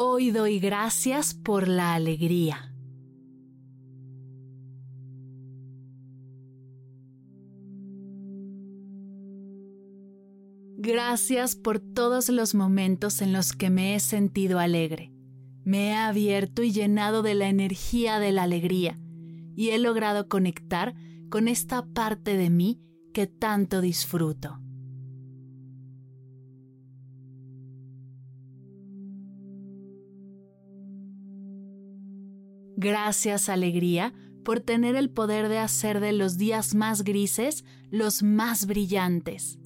Hoy doy gracias por la alegría. Gracias por todos los momentos en los que me he sentido alegre. Me he abierto y llenado de la energía de la alegría y he logrado conectar con esta parte de mí que tanto disfruto. Gracias, alegría, por tener el poder de hacer de los días más grises los más brillantes.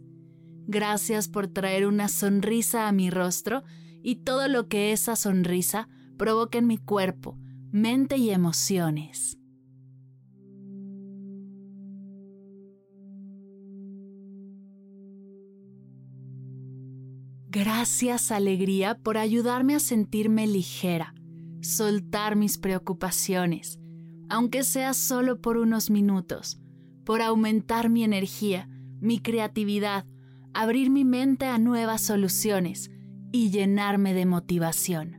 Gracias por traer una sonrisa a mi rostro y todo lo que esa sonrisa provoca en mi cuerpo, mente y emociones. Gracias, alegría, por ayudarme a sentirme ligera soltar mis preocupaciones, aunque sea solo por unos minutos, por aumentar mi energía, mi creatividad, abrir mi mente a nuevas soluciones y llenarme de motivación.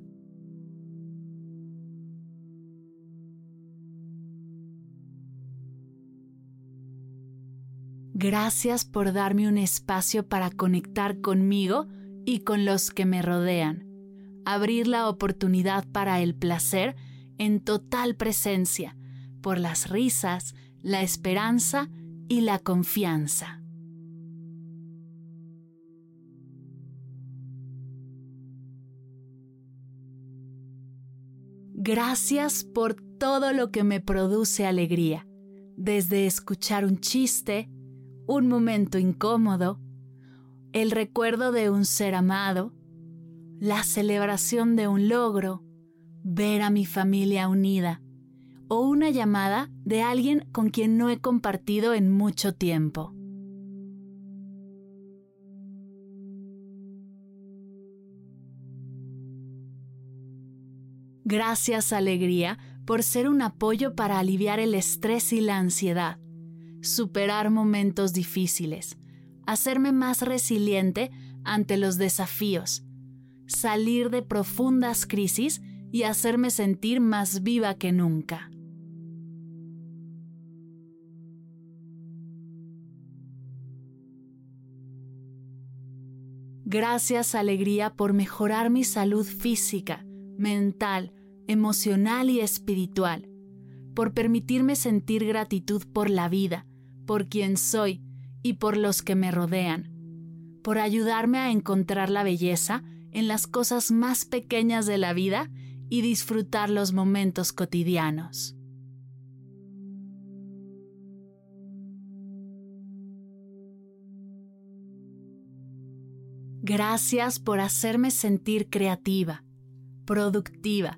Gracias por darme un espacio para conectar conmigo y con los que me rodean abrir la oportunidad para el placer en total presencia, por las risas, la esperanza y la confianza. Gracias por todo lo que me produce alegría, desde escuchar un chiste, un momento incómodo, el recuerdo de un ser amado, la celebración de un logro, ver a mi familia unida o una llamada de alguien con quien no he compartido en mucho tiempo. Gracias alegría por ser un apoyo para aliviar el estrés y la ansiedad, superar momentos difíciles, hacerme más resiliente ante los desafíos, salir de profundas crisis y hacerme sentir más viva que nunca. Gracias alegría por mejorar mi salud física, mental, emocional y espiritual, por permitirme sentir gratitud por la vida, por quien soy y por los que me rodean, por ayudarme a encontrar la belleza en las cosas más pequeñas de la vida y disfrutar los momentos cotidianos. Gracias por hacerme sentir creativa, productiva,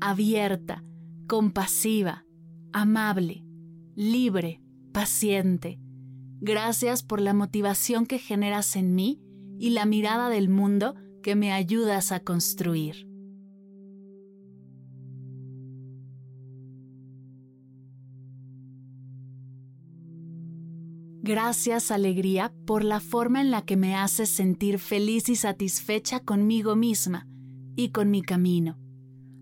abierta, compasiva, amable, libre, paciente. Gracias por la motivación que generas en mí y la mirada del mundo que me ayudas a construir. Gracias, alegría, por la forma en la que me haces sentir feliz y satisfecha conmigo misma y con mi camino.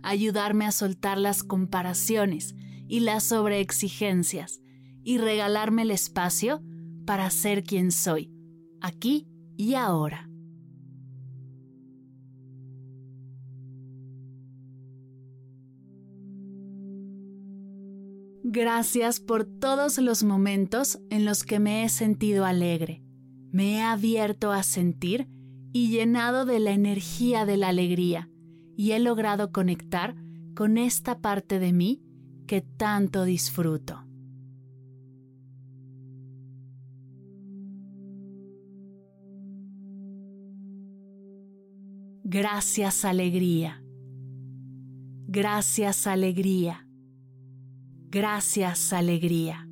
Ayudarme a soltar las comparaciones y las sobreexigencias y regalarme el espacio para ser quien soy, aquí y ahora. Gracias por todos los momentos en los que me he sentido alegre. Me he abierto a sentir y llenado de la energía de la alegría y he logrado conectar con esta parte de mí que tanto disfruto. Gracias alegría. Gracias alegría. Gracias alegría.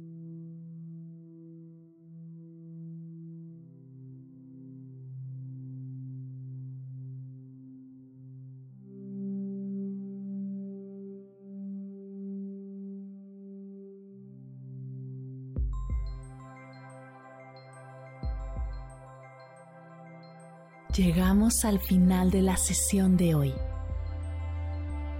Llegamos al final de la sesión de hoy